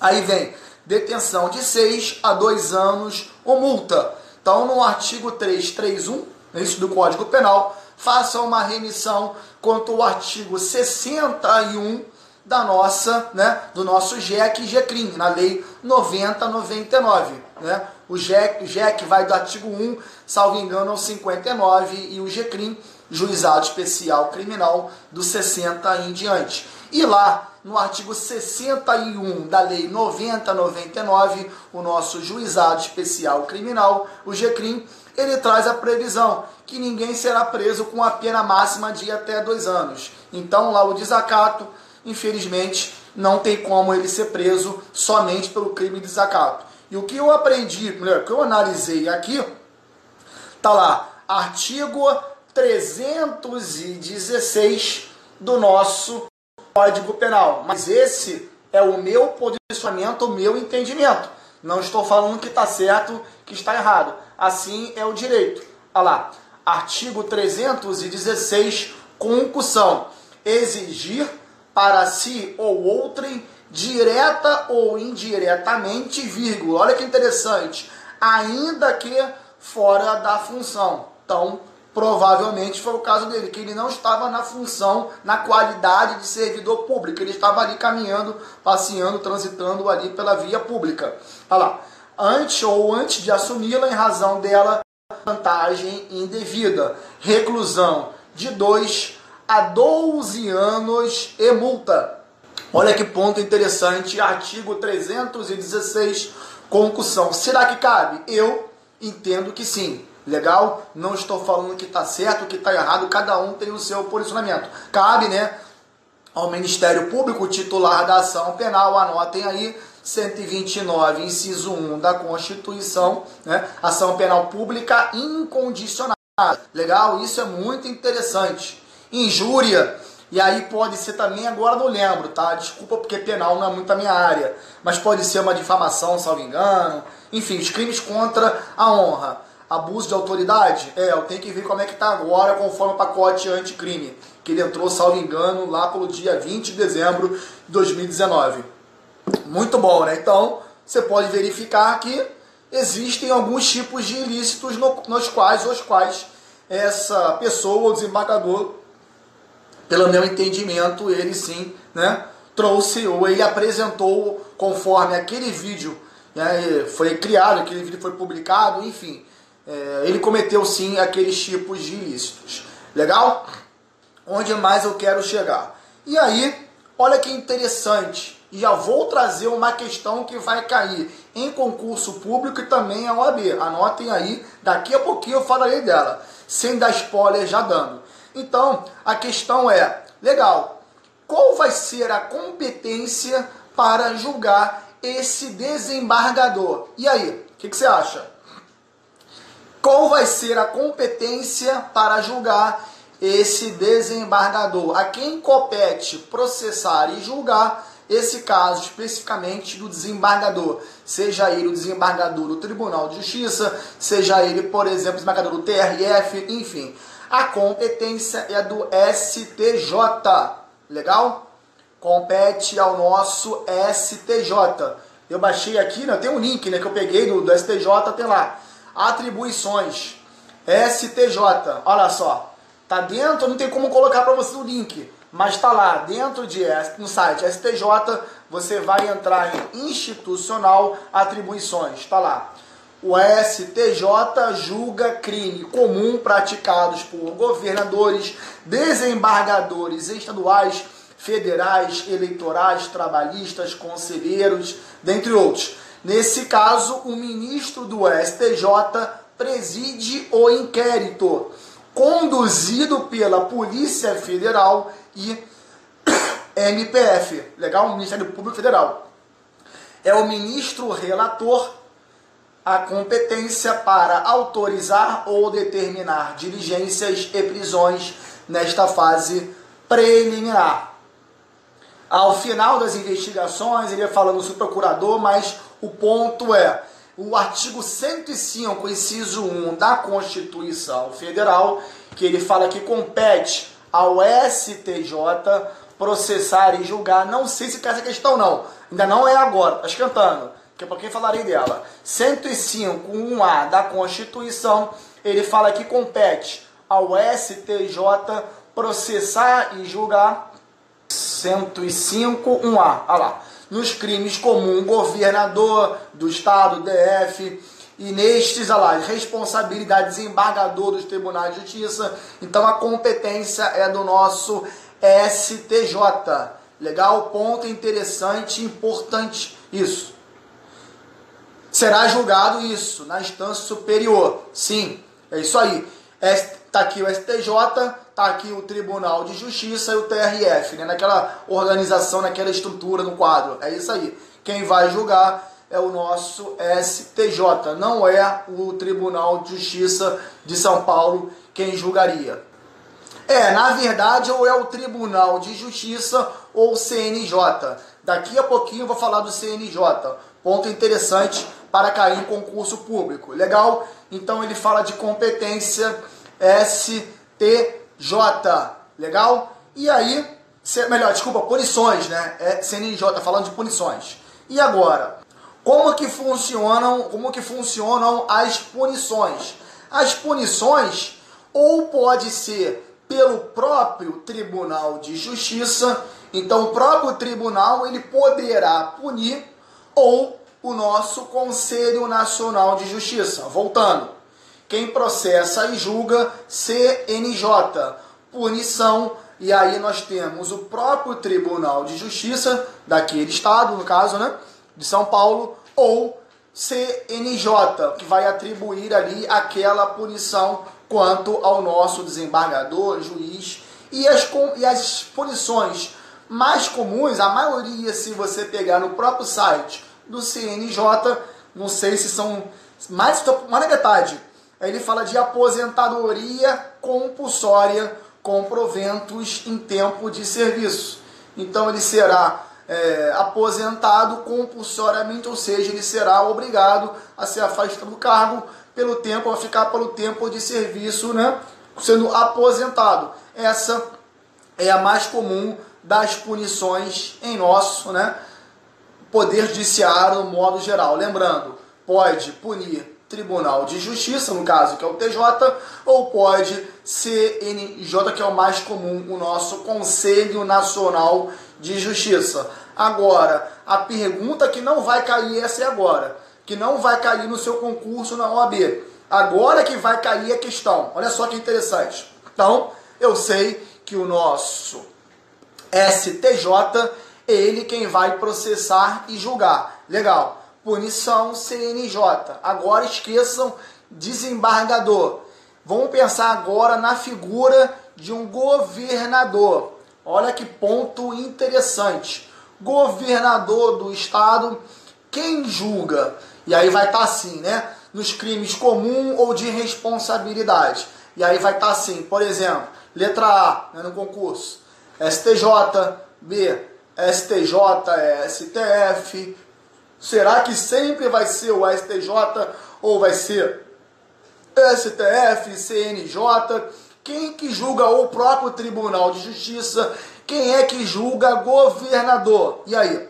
Aí vem detenção de 6 a 2 anos ou multa. Então, no artigo 331, isso do Código Penal, faça uma remissão quanto ao artigo 61 da nossa, né, do nosso GEC e GECRIM, na lei 9099, né? O GEC, GEC vai do artigo 1, salvo engano, ao 59 e o GECRIM juizado especial criminal do 60 em diante. E lá, no artigo 61 da Lei 9099, o nosso juizado especial criminal, o GCRIM, ele traz a previsão que ninguém será preso com a pena máxima de até dois anos. Então, lá o desacato, infelizmente, não tem como ele ser preso somente pelo crime de desacato. E o que eu aprendi, melhor, o que eu analisei aqui, tá lá, artigo 316 do nosso Código Penal. Mas esse é o meu posicionamento, o meu entendimento. Não estou falando que está certo, que está errado. Assim é o direito. Olha lá, artigo 316, concussão. Exigir para si ou outrem, direta ou indiretamente, vírgula. Olha que interessante. Ainda que fora da função. Então, provavelmente foi o caso dele, que ele não estava na função, na qualidade de servidor público, ele estava ali caminhando, passeando, transitando ali pela via pública. Olha lá, antes ou antes de assumi-la em razão dela, vantagem indevida, reclusão de 2 a 12 anos e multa. Olha que ponto interessante, artigo 316, concussão. Será que cabe? Eu entendo que sim. Legal? Não estou falando que está certo, que está errado, cada um tem o seu posicionamento. Cabe, né, ao Ministério Público, titular da ação penal, anotem aí, 129, inciso 1 da Constituição, né, ação penal pública incondicional. Legal? Isso é muito interessante. Injúria, e aí pode ser também, agora não lembro, tá? Desculpa porque penal não é muito a minha área, mas pode ser uma difamação, salvo engano. Enfim, os crimes contra a honra Abuso de autoridade? É, eu tenho que ver como é que está agora conforme o pacote anticrime, que ele entrou, salvo engano, lá pelo dia 20 de dezembro de 2019. Muito bom, né? Então, você pode verificar que existem alguns tipos de ilícitos no, nos quais, os quais essa pessoa, o desembargador, pelo meu entendimento, ele sim, né, trouxe ou ele apresentou conforme aquele vídeo né, foi criado, aquele vídeo foi publicado, enfim, é, ele cometeu sim aqueles tipos de ilícitos. Legal? Onde mais eu quero chegar? E aí, olha que interessante, e já vou trazer uma questão que vai cair em concurso público e também a OAB. Anotem aí, daqui a pouquinho eu falarei dela, sem dar spoiler já dando. Então, a questão é, legal, qual vai ser a competência para julgar esse desembargador? E aí, o que, que você acha? Qual vai ser a competência para julgar esse desembargador? A quem compete processar e julgar esse caso especificamente do desembargador, seja ele o desembargador do Tribunal de Justiça, seja ele, por exemplo, o desembargador do TRF, enfim. A competência é do STJ. Legal? Compete ao nosso STJ. Eu baixei aqui, né, tem um link né, que eu peguei do, do STJ, tem lá. Atribuições. STJ. Olha só. Tá dentro, não tem como colocar para você o link. Mas está lá, dentro de no site STJ, você vai entrar em institucional atribuições. Está lá o STJ julga crime comum praticados por governadores, desembargadores estaduais, federais, eleitorais, trabalhistas, conselheiros, dentre outros. Nesse caso, o ministro do STJ preside o inquérito, conduzido pela Polícia Federal e <coughs> MPF, legal? Ministério Público Federal. É o ministro relator a competência para autorizar ou determinar diligências e prisões nesta fase preliminar. Ao final das investigações, ele ia falando sobre o procurador, mas o ponto é: o artigo 105, inciso 1 da Constituição Federal, que ele fala que compete ao STJ processar e julgar. Não sei se quer essa questão, não. Ainda não é agora, tá esquentando que para quem falarei dela. 105, 1A da Constituição, ele fala que compete ao STJ processar e julgar 105, 1A, olha lá, nos crimes comuns, governador do Estado, DF, e nestes, olha lá, responsabilidade desembargador dos tribunais de justiça. Então a competência é do nosso STJ. Legal? Ponto interessante, importante isso. Será julgado isso na instância superior. Sim, é isso aí. Está aqui o STJ, está aqui o Tribunal de Justiça e o TRF, né? naquela organização, naquela estrutura no quadro. É isso aí. Quem vai julgar é o nosso STJ, não é o Tribunal de Justiça de São Paulo quem julgaria. É, na verdade, ou é o Tribunal de Justiça ou o CNJ. Daqui a pouquinho eu vou falar do CNJ. Ponto interessante para cair em concurso público. Legal? Então ele fala de competência STJ. Legal? E aí, melhor, desculpa, punições, né? É CNJ, falando de punições. E agora, como que funcionam, como que funcionam as punições? As punições ou pode ser pelo próprio Tribunal de Justiça, então o próprio tribunal ele poderá punir ou o nosso Conselho Nacional de Justiça. Voltando, quem processa e julga CNJ, punição, e aí nós temos o próprio Tribunal de Justiça daquele estado, no caso, né, de São Paulo, ou CNJ, que vai atribuir ali aquela punição quanto ao nosso desembargador, juiz, e as, e as punições mais comuns, a maioria, se você pegar no próprio site do CNJ, não sei se são mais, mais da metade. Ele fala de aposentadoria compulsória com proventos em tempo de serviço. Então ele será é, aposentado compulsoriamente, ou seja, ele será obrigado a ser afastado do cargo pelo tempo, a ficar pelo tempo de serviço, né, sendo aposentado. Essa é a mais comum das punições em nosso, né, poder judiciário no modo geral. Lembrando, pode punir Tribunal de Justiça, no caso que é o TJ, ou pode CNJ, que é o mais comum, o nosso Conselho Nacional de Justiça. Agora, a pergunta que não vai cair essa é agora, que não vai cair no seu concurso na OAB. Agora que vai cair a questão. Olha só que interessante. Então, eu sei que o nosso STJ ele quem vai processar e julgar. Legal. Punição CNJ. Agora esqueçam desembargador. Vamos pensar agora na figura de um governador. Olha que ponto interessante. Governador do estado, quem julga? E aí vai estar tá assim, né? Nos crimes comum ou de responsabilidade. E aí vai estar tá assim, por exemplo, letra A, né, no concurso, STJ, B, STJ, STF. Será que sempre vai ser o STJ ou vai ser STF, CNJ? Quem que julga o próprio Tribunal de Justiça? Quem é que julga governador? E aí?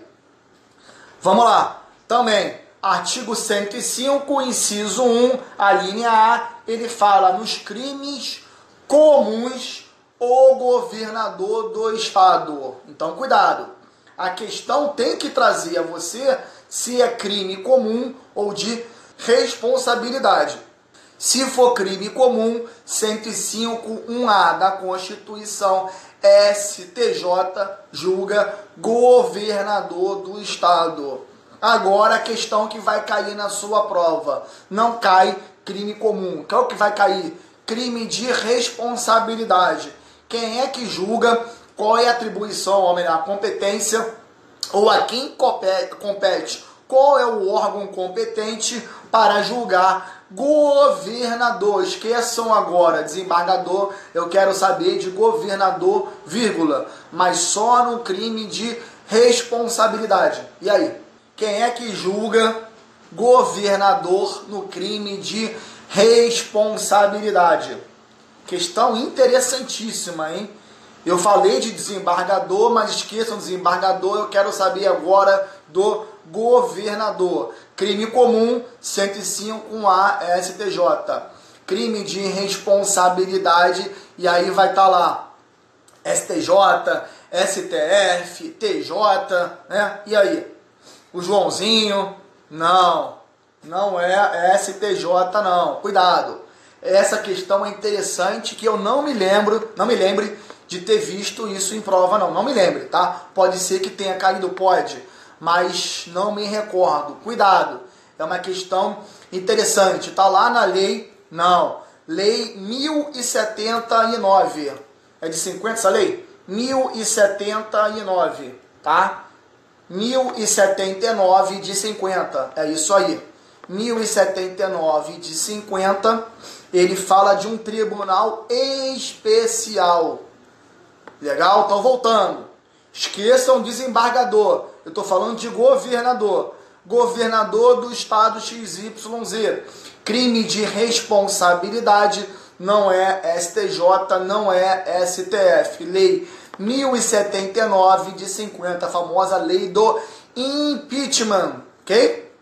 Vamos lá. Também, artigo 105, inciso 1, a linha A, ele fala nos crimes comuns o governador do estado. Então, cuidado. A questão tem que trazer a você se é crime comum ou de responsabilidade. Se for crime comum, 105.1A da Constituição, STJ julga governador do estado. Agora a questão que vai cair na sua prova, não cai crime comum. Qual que vai cair? Crime de responsabilidade. Quem é que julga qual é a atribuição, a competência, ou a quem compete, qual é o órgão competente para julgar governador. Esqueçam agora, desembargador, eu quero saber de governador, vírgula, mas só no crime de responsabilidade. E aí? Quem é que julga governador no crime de responsabilidade? Questão interessantíssima, hein? Eu falei de desembargador, mas esqueçam desembargador, eu quero saber agora do governador. Crime comum, 105A STJ. Crime de responsabilidade, e aí vai estar tá lá STJ, STF, TJ, né? E aí? O Joãozinho? Não, não é STJ não. Cuidado. Essa questão é interessante que eu não me lembro, não me lembre de ter visto isso em prova, não. Não me lembre, tá? Pode ser que tenha caído, pode, mas não me recordo. Cuidado, é uma questão interessante. Tá lá na lei, não. Lei 1079. É de 50 essa lei? 1079, tá? 1079 de 50. É isso aí. 1079 de 50. Ele fala de um tribunal especial. Legal? Então, voltando. Esqueçam desembargador. Eu estou falando de governador. Governador do estado XYZ. Crime de responsabilidade não é STJ, não é STF. Lei 1079 de 50, a famosa lei do impeachment, ok?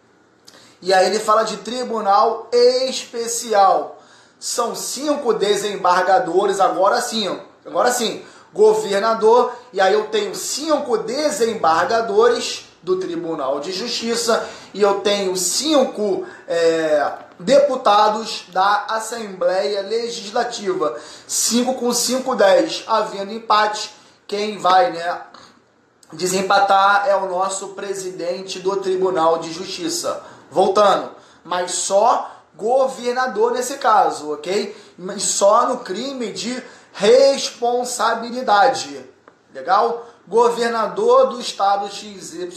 E aí ele fala de tribunal especial. São cinco desembargadores, agora sim, agora sim governador, e aí eu tenho cinco desembargadores do Tribunal de Justiça e eu tenho cinco é, deputados da Assembleia Legislativa. Cinco com cinco, dez. Havendo empate, quem vai né, desempatar é o nosso presidente do Tribunal de Justiça. Voltando, mas só governador nesse caso, ok? Mas só no crime de responsabilidade. Legal? Governador do estado XYZ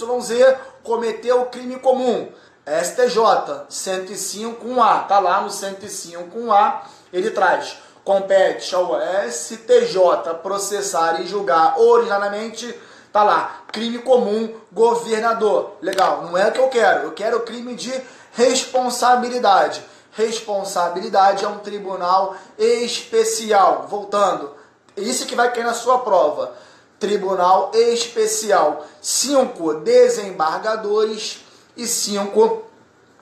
cometeu crime comum. STJ 105.1A, tá lá no 105.1A, ele traz compete ao STJ processar e julgar originalmente, tá lá, crime comum, governador. Legal, não é o que eu quero, eu quero crime de responsabilidade responsabilidade é um tribunal especial. Voltando, isso que vai cair na sua prova. Tribunal especial. Cinco desembargadores e cinco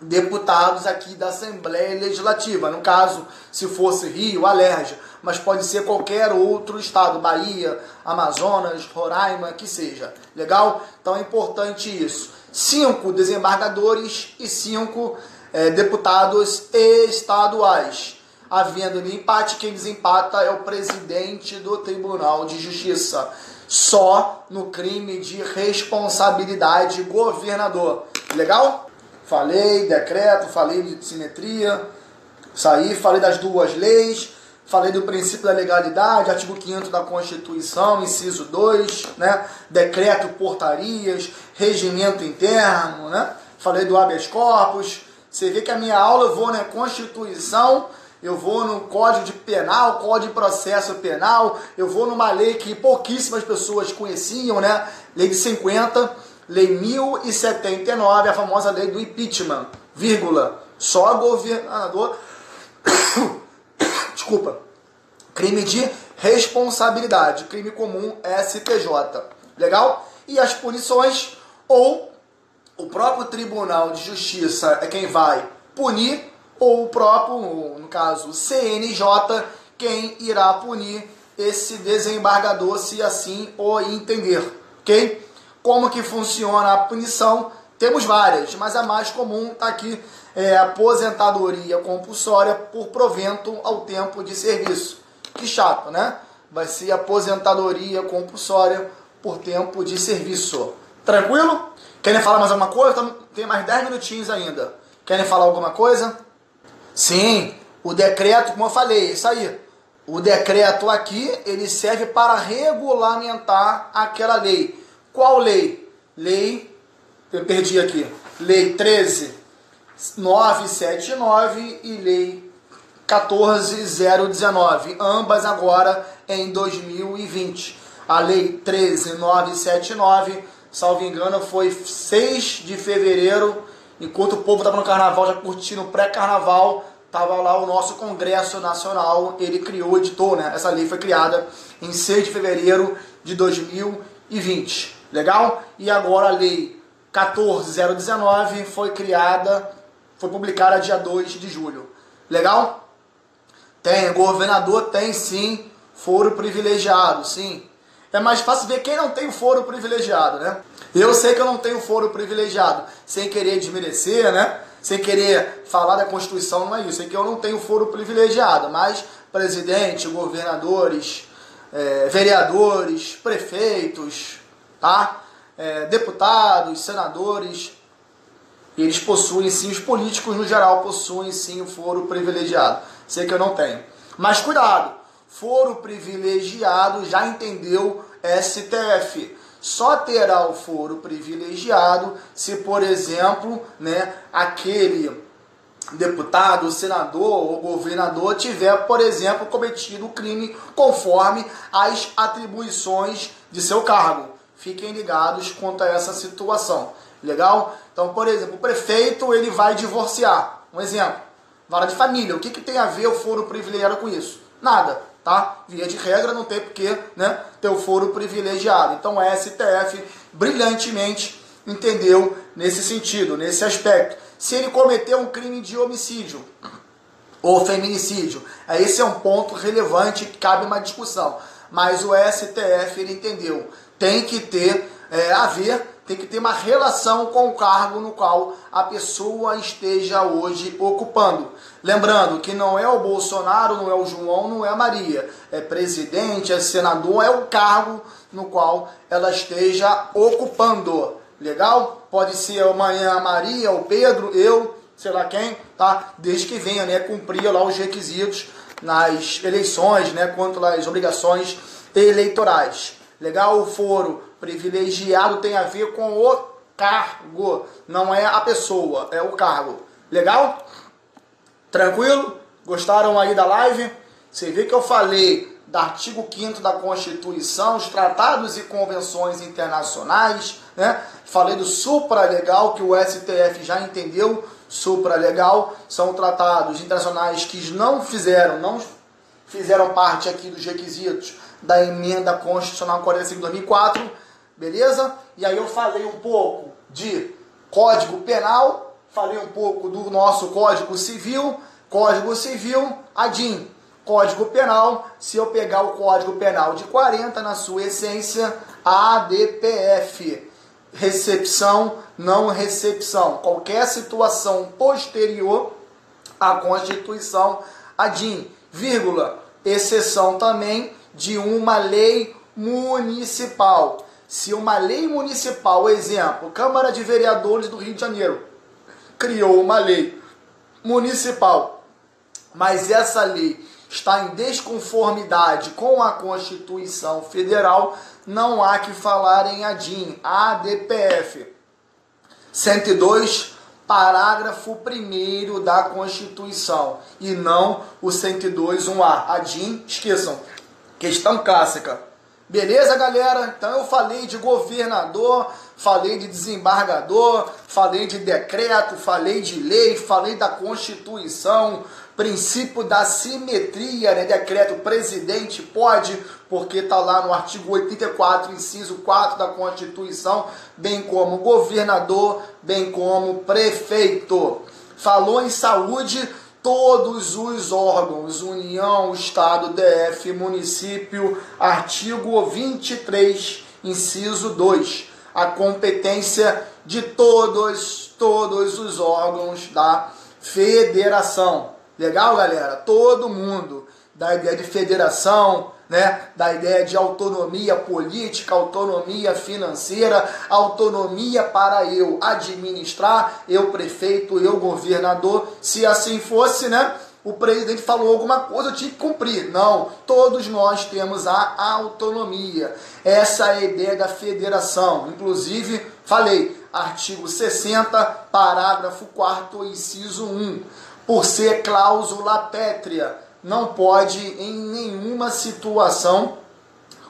deputados aqui da Assembleia Legislativa. No caso, se fosse Rio, Alerja, mas pode ser qualquer outro estado, Bahia, Amazonas, Roraima, que seja. Legal? Então é importante isso. Cinco desembargadores e cinco é, deputados estaduais. Havendo empate, quem desempata é o presidente do Tribunal de Justiça. Só no crime de responsabilidade governador. Legal? Falei decreto, falei de simetria, saí, falei das duas leis, falei do princípio da legalidade, artigo 5 da Constituição, inciso 2, né? decreto, portarias, regimento interno, né? falei do habeas corpus. Você vê que a minha aula eu vou na Constituição, eu vou no Código de Penal, Código de Processo Penal, eu vou numa lei que pouquíssimas pessoas conheciam, né? Lei de 50 Lei 1079, a famosa lei do impeachment, vírgula, só governador, <coughs> desculpa, crime de responsabilidade, crime comum STJ, legal? E as punições, ou o próprio Tribunal de Justiça é quem vai punir, ou o próprio, no caso, CNJ, quem irá punir esse desembargador, se assim o entender, ok? Como que funciona a punição? Temos várias, mas a mais comum está aqui, é aposentadoria compulsória por provento ao tempo de serviço. Que chato, né? Vai ser aposentadoria compulsória por tempo de serviço. Tranquilo? Querem falar mais alguma coisa? Tem mais 10 minutinhos ainda. Querem falar alguma coisa? Sim, o decreto, como eu falei, isso aí. O decreto aqui, ele serve para regulamentar aquela lei. Qual lei? Lei, eu perdi aqui, Lei 13979 e Lei 14019, ambas agora em 2020. A Lei 13979, salvo engano, foi 6 de fevereiro, enquanto o povo estava no carnaval, já curtindo o pré-carnaval, estava lá o nosso Congresso Nacional, ele criou, editou, né? Essa lei foi criada em 6 de fevereiro de 2020. Legal? E agora a lei 14019 foi criada, foi publicada dia 2 de julho. Legal? Tem, governador tem sim foro privilegiado, sim. É mais fácil ver quem não tem foro privilegiado, né? Eu sei que eu não tenho foro privilegiado, sem querer desmerecer, né? Sem querer falar da Constituição, não é isso. É que eu não tenho foro privilegiado, mas presidente, governadores, é, vereadores, prefeitos, tá? É, deputados, senadores, eles possuem sim, os políticos no geral possuem sim o foro privilegiado. Sei que eu não tenho. Mas cuidado, foro privilegiado já entendeu STF. Só terá o foro privilegiado se, por exemplo, né, aquele deputado, senador ou governador tiver, por exemplo, cometido o crime conforme as atribuições de seu cargo. Fiquem ligados quanto a essa situação. Legal? Então, por exemplo, o prefeito ele vai divorciar. Um exemplo. Vara de família. O que, que tem a ver o foro privilegiado com isso? Nada, tá? Via de regra não tem porque né, ter o foro privilegiado. Então, o STF brilhantemente entendeu nesse sentido, nesse aspecto. Se ele cometeu um crime de homicídio ou feminicídio, esse é um ponto relevante que cabe uma discussão. Mas o STF ele entendeu tem que ter é, a ver, tem que ter uma relação com o cargo no qual a pessoa esteja hoje ocupando. Lembrando que não é o Bolsonaro, não é o João, não é a Maria. É presidente, é senador, é o cargo no qual ela esteja ocupando. Legal? Pode ser amanhã a Maria, o Pedro, eu, sei lá quem, tá? Desde que venha, né, cumprir lá os requisitos nas eleições, né, quanto às obrigações eleitorais. Legal? O foro privilegiado tem a ver com o cargo, não é a pessoa, é o cargo. Legal? Tranquilo? Gostaram aí da live? Você vê que eu falei do artigo 5 da Constituição, os tratados e convenções internacionais, né? Falei do supralegal que o STF já entendeu, supralegal são tratados internacionais que não fizeram, não fizeram parte aqui dos requisitos da emenda constitucional 45 de 2004, beleza? E aí eu falei um pouco de Código Penal, falei um pouco do nosso Código Civil, Código Civil, ADIM, Código Penal, se eu pegar o Código Penal de 40 na sua essência, ADPF, recepção, não recepção, qualquer situação posterior à Constituição, ADIM, vírgula, exceção também de uma lei municipal. Se uma lei municipal, exemplo, Câmara de Vereadores do Rio de Janeiro, criou uma lei municipal, mas essa lei está em desconformidade com a Constituição Federal, não há que falar em ADIM, ADPF. 102, parágrafo 1 da Constituição, e não o 102, 1A. ADIM, esqueçam, questão clássica. Beleza, galera? Então eu falei de governador, falei de desembargador, falei de decreto, falei de lei, falei da Constituição, princípio da simetria, né? Decreto presidente pode, porque está lá no artigo 84, inciso 4 da Constituição, bem como governador, bem como prefeito. Falou em saúde, todos os órgãos, União, Estado, DF, município, artigo 23, inciso 2, a competência de todos, todos os órgãos da federação. Legal, galera? Todo mundo da ideia de federação, né? da ideia de autonomia política, autonomia financeira, autonomia para eu administrar, eu prefeito, eu governador. Se assim fosse, né? O presidente falou alguma coisa, eu tinha que cumprir. Não, todos nós temos a autonomia. Essa é a ideia da federação. Inclusive, falei, artigo 60, parágrafo 4 inciso 1. Por ser cláusula pétrea não pode em nenhuma situação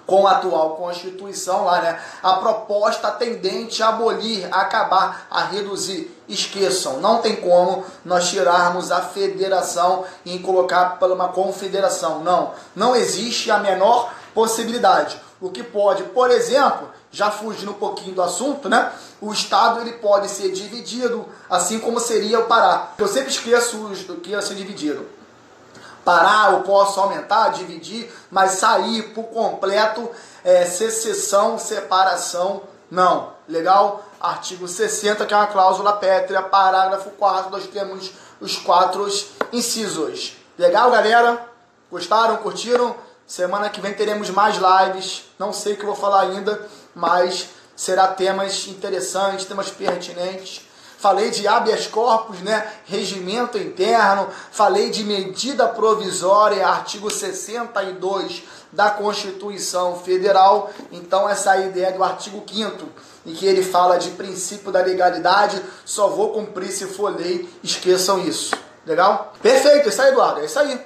com a atual Constituição lá, né? A proposta tendente a abolir, a acabar, a reduzir. Esqueçam, não tem como nós tirarmos a federação e colocar para uma confederação. Não, não existe a menor possibilidade. O que pode, por exemplo, já fugindo um pouquinho do assunto, né? O Estado ele pode ser dividido, assim como seria o Pará. Eu sempre esqueço que ia ser dividido parar, eu posso aumentar, dividir, mas sair por completo, é, secessão, separação, não. Legal? Artigo 60, que é uma cláusula pétrea, parágrafo 4, nós temos os quatro incisos. Legal, galera? Gostaram? Curtiram? Semana que vem teremos mais lives. Não sei o que eu vou falar ainda, mas será temas interessantes, temas pertinentes falei de habeas corpus, né, regimento interno, falei de medida provisória, artigo 62 da Constituição Federal. Então essa é ideia do artigo 5 em que ele fala de princípio da legalidade, só vou cumprir se for lei, esqueçam isso. Legal? Perfeito, isso aí, Eduardo, é isso aí.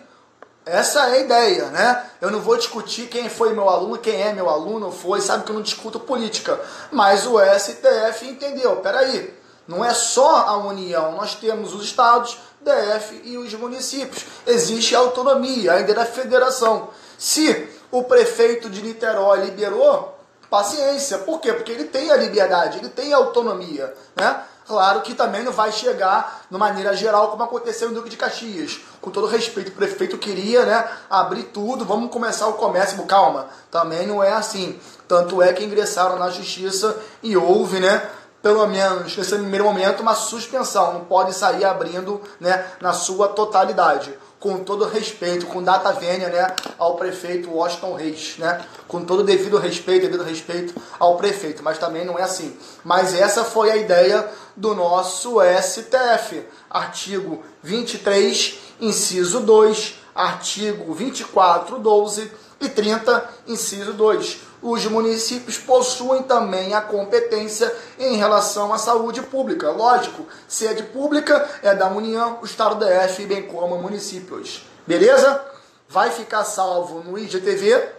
Essa é a ideia, né? Eu não vou discutir quem foi meu aluno, quem é meu aluno, foi, sabe que eu não discuto política. Mas o STF entendeu, peraí, não é só a União, nós temos os estados, DF e os municípios. Existe autonomia, ainda da federação. Se o prefeito de Niterói liberou, paciência. Por quê? Porque ele tem a liberdade, ele tem a autonomia, né? Claro que também não vai chegar de maneira geral como aconteceu no Duque de Caxias. Com todo respeito, o prefeito queria né, abrir tudo, vamos começar o comércio. Calma, também não é assim. Tanto é que ingressaram na justiça e houve né, pelo menos nesse primeiro momento, uma suspensão. Não pode sair abrindo né, na sua totalidade. Com todo respeito, com data vênia né, ao prefeito Washington Reis. Né, com todo devido respeito, devido respeito ao prefeito. Mas também não é assim. Mas essa foi a ideia do nosso STF. Artigo 23, inciso 2, artigo 24, 12 e 30, inciso 2 os municípios possuem também a competência em relação à saúde pública. Lógico, sede pública é da União, o Estado DF, bem como municípios. Beleza? Vai ficar salvo no IGTV.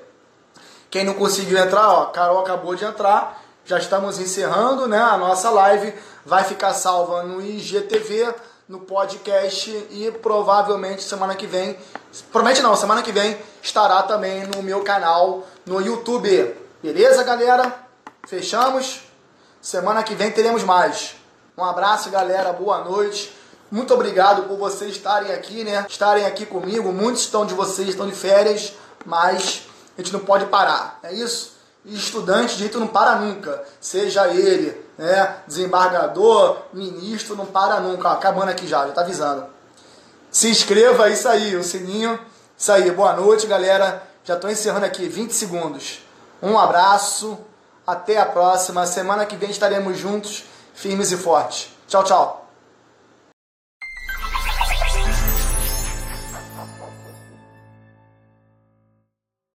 Quem não conseguiu entrar, ó, Carol acabou de entrar. Já estamos encerrando né, a nossa live. Vai ficar salva no IGTV no podcast e provavelmente semana que vem, promete não, semana que vem estará também no meu canal no YouTube. Beleza, galera? Fechamos. Semana que vem teremos mais. Um abraço, galera. Boa noite. Muito obrigado por vocês estarem aqui, né? Estarem aqui comigo. Muitos estão de vocês estão de férias, mas a gente não pode parar. É isso? E estudante, jeito não para nunca. Seja ele, né, desembargador, ministro, não para nunca. Ó, acabando aqui já, já tá avisando. Se inscreva, é isso aí, o sininho. Isso aí, boa noite, galera. Já estou encerrando aqui, 20 segundos. Um abraço, até a próxima. Semana que vem estaremos juntos, firmes e fortes. Tchau, tchau.